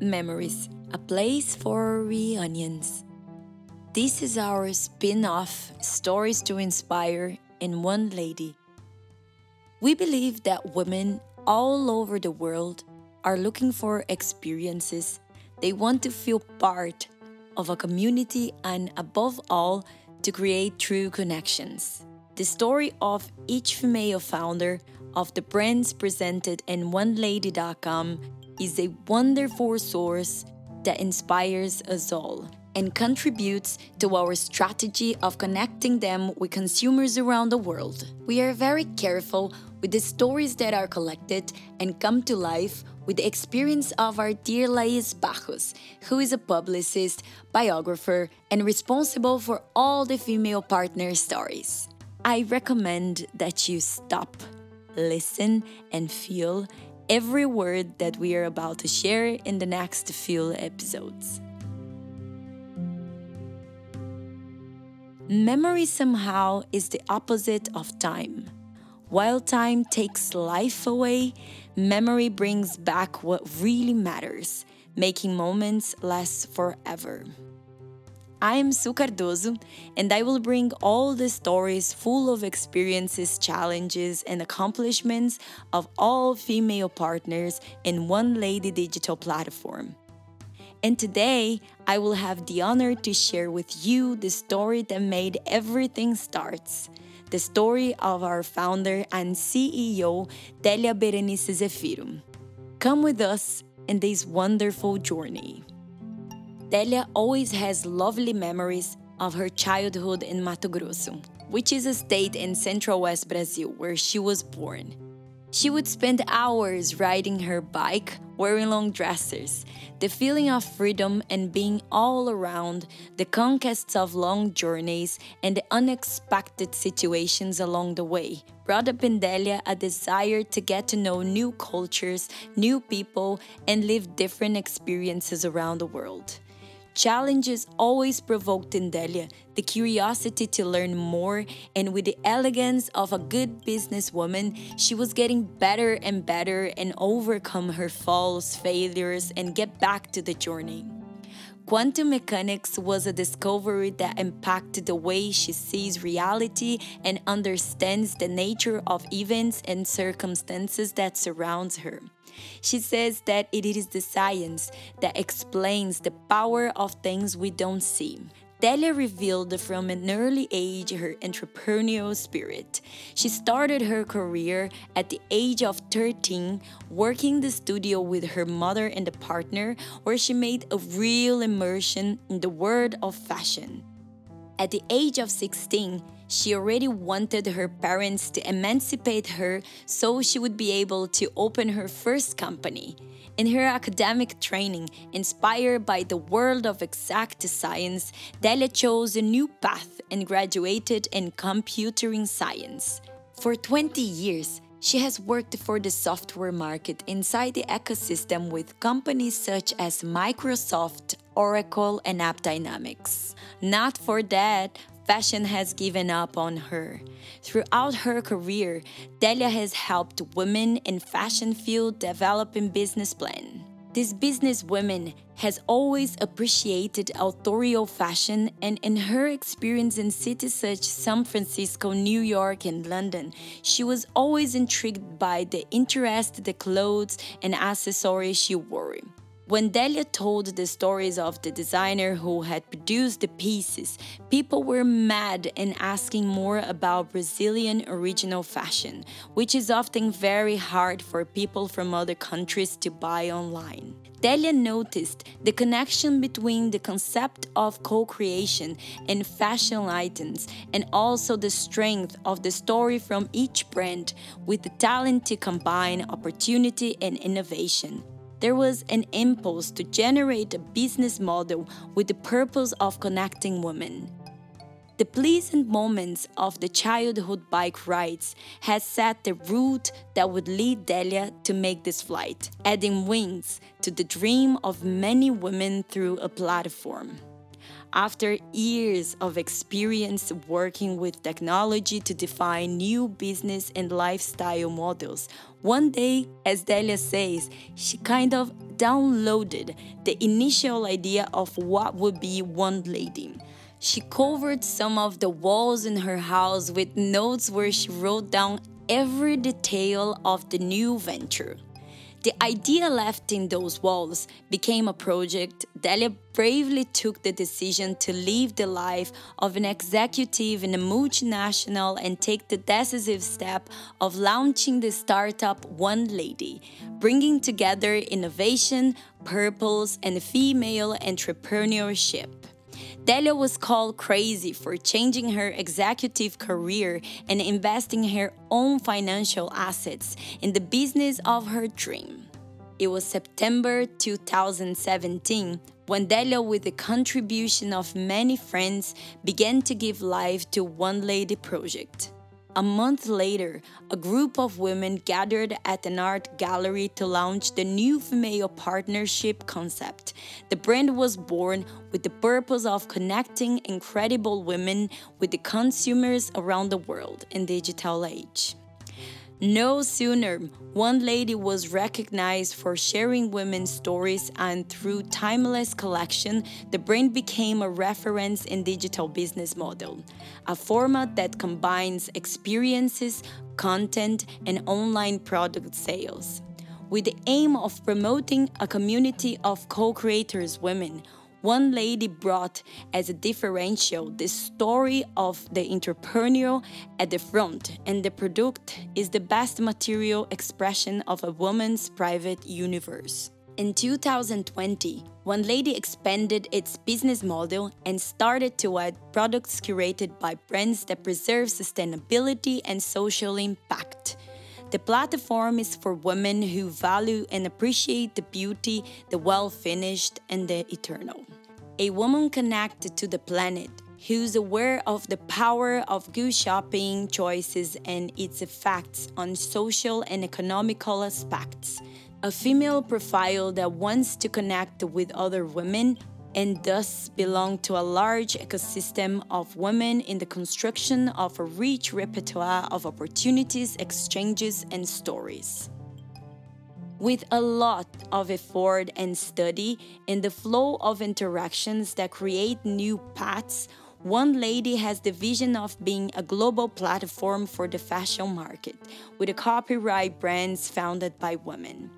Memories, a place for reunions. This is our spin off Stories to Inspire in One Lady. We believe that women all over the world are looking for experiences. They want to feel part of a community and, above all, to create true connections. The story of each female founder of the brands presented in OneLady.com is a wonderful source that inspires us all and contributes to our strategy of connecting them with consumers around the world. We are very careful with the stories that are collected and come to life with the experience of our dear Lais Bajos, who is a publicist, biographer, and responsible for all the female partner stories. I recommend that you stop, listen, and feel every word that we are about to share in the next few episodes. Memory somehow is the opposite of time. While time takes life away, memory brings back what really matters, making moments last forever. I am Su Cardoso, and I will bring all the stories full of experiences, challenges, and accomplishments of all female partners in one lady digital platform. And today, I will have the honor to share with you the story that made everything starts. The story of our founder and CEO, Delia Berenice Zefiro. Come with us in this wonderful journey. Delia always has lovely memories of her childhood in Mato Grosso, which is a state in central west Brazil where she was born. She would spend hours riding her bike, wearing long dresses. The feeling of freedom and being all around, the conquests of long journeys, and the unexpected situations along the way brought up in Delia a desire to get to know new cultures, new people, and live different experiences around the world. Challenges always provoked in Delia the curiosity to learn more, and with the elegance of a good businesswoman, she was getting better and better and overcome her falls, failures, and get back to the journey. Quantum mechanics was a discovery that impacted the way she sees reality and understands the nature of events and circumstances that surrounds her. She says that it is the science that explains the power of things we don't see. Delia revealed from an early age her entrepreneurial spirit. She started her career at the age of 13, working the studio with her mother and a partner, where she made a real immersion in the world of fashion. At the age of 16, she already wanted her parents to emancipate her so she would be able to open her first company. In her academic training, inspired by the world of exact science, Delia chose a new path and graduated in computing science. For 20 years, she has worked for the software market inside the ecosystem with companies such as Microsoft, Oracle, and AppDynamics. Not for that, fashion has given up on her. Throughout her career, Delia has helped women in fashion field develop a business plan. This businesswoman has always appreciated authorial fashion, and in her experience in cities such San Francisco, New York, and London, she was always intrigued by the interest the clothes and accessories she wore. When Delia told the stories of the designer who had produced the pieces, people were mad and asking more about Brazilian original fashion, which is often very hard for people from other countries to buy online. Delia noticed the connection between the concept of co creation and fashion items, and also the strength of the story from each brand with the talent to combine opportunity and innovation there was an impulse to generate a business model with the purpose of connecting women. The pleasant moments of the childhood bike rides had set the route that would lead Delia to make this flight, adding wings to the dream of many women through a platform. After years of experience working with technology to define new business and lifestyle models, one day, as Delia says, she kind of downloaded the initial idea of what would be one lady. She covered some of the walls in her house with notes where she wrote down every detail of the new venture. The idea left in those walls became a project. Delia bravely took the decision to live the life of an executive in a multinational and take the decisive step of launching the startup One Lady, bringing together innovation, purpose, and female entrepreneurship. Delia was called crazy for changing her executive career and investing her own financial assets in the business of her dream. It was September 2017 when Delia, with the contribution of many friends, began to give life to One Lady Project. A month later, a group of women gathered at an art gallery to launch the new female partnership concept. The brand was born with the purpose of connecting incredible women with the consumers around the world in digital age. No sooner one lady was recognized for sharing women's stories and through Timeless Collection, the brand became a reference in digital business model, a format that combines experiences, content, and online product sales. With the aim of promoting a community of co-creators women one lady brought as a differential the story of the entrepreneur at the front, and the product is the best material expression of a woman's private universe. In 2020, One Lady expanded its business model and started to add products curated by brands that preserve sustainability and social impact. The platform is for women who value and appreciate the beauty, the well finished, and the eternal. A woman connected to the planet who's aware of the power of good shopping choices and its effects on social and economical aspects. A female profile that wants to connect with other women and thus belong to a large ecosystem of women in the construction of a rich repertoire of opportunities, exchanges, and stories. With a lot of effort and study in the flow of interactions that create new paths, one lady has the vision of being a global platform for the fashion market, with copyright brands founded by women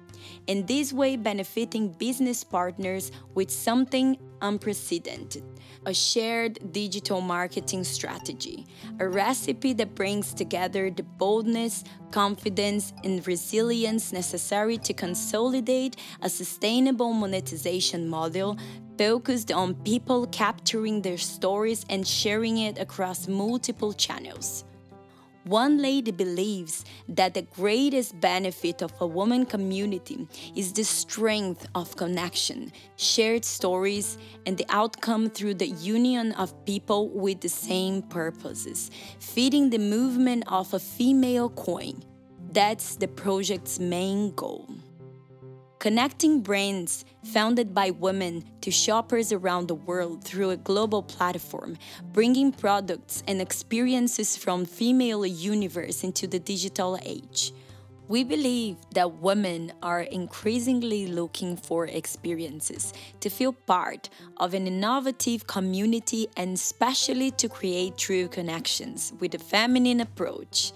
in this way benefiting business partners with something unprecedented a shared digital marketing strategy, a recipe that brings together the boldness, confidence, and resilience necessary to consolidate a sustainable monetization model focused on people capturing their stories and sharing it across multiple channels. One lady believes that the greatest benefit of a woman community is the strength of connection, shared stories, and the outcome through the union of people with the same purposes, feeding the movement of a female coin. That's the project's main goal connecting brands founded by women to shoppers around the world through a global platform, bringing products and experiences from female universe into the digital age. We believe that women are increasingly looking for experiences to feel part of an innovative community and especially to create true connections with a feminine approach.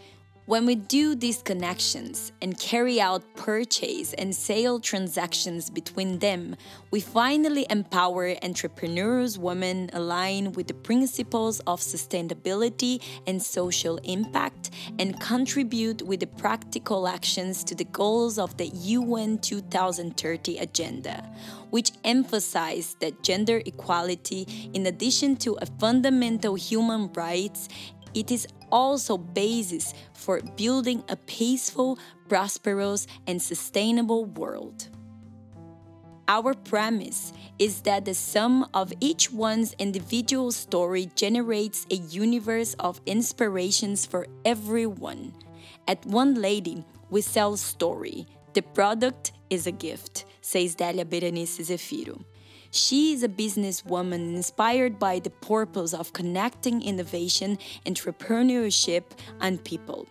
When we do these connections and carry out purchase and sale transactions between them, we finally empower entrepreneurs women aligned with the principles of sustainability and social impact and contribute with the practical actions to the goals of the UN 2030 agenda, which emphasize that gender equality in addition to a fundamental human rights it is also basis for building a peaceful, prosperous, and sustainable world. Our premise is that the sum of each one's individual story generates a universe of inspirations for everyone. At One Lady, we sell story. The product is a gift, says Delia Berenice Zefiro. She is a businesswoman inspired by the purpose of connecting innovation, entrepreneurship, and people.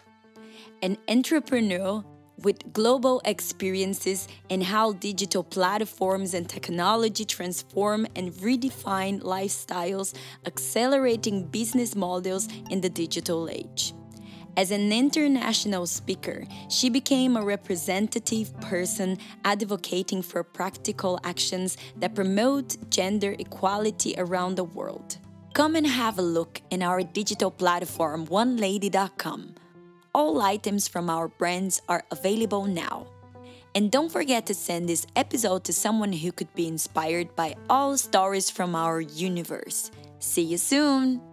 An entrepreneur with global experiences in how digital platforms and technology transform and redefine lifestyles, accelerating business models in the digital age. As an international speaker, she became a representative person advocating for practical actions that promote gender equality around the world. Come and have a look in our digital platform, onelady.com. All items from our brands are available now. And don't forget to send this episode to someone who could be inspired by all stories from our universe. See you soon!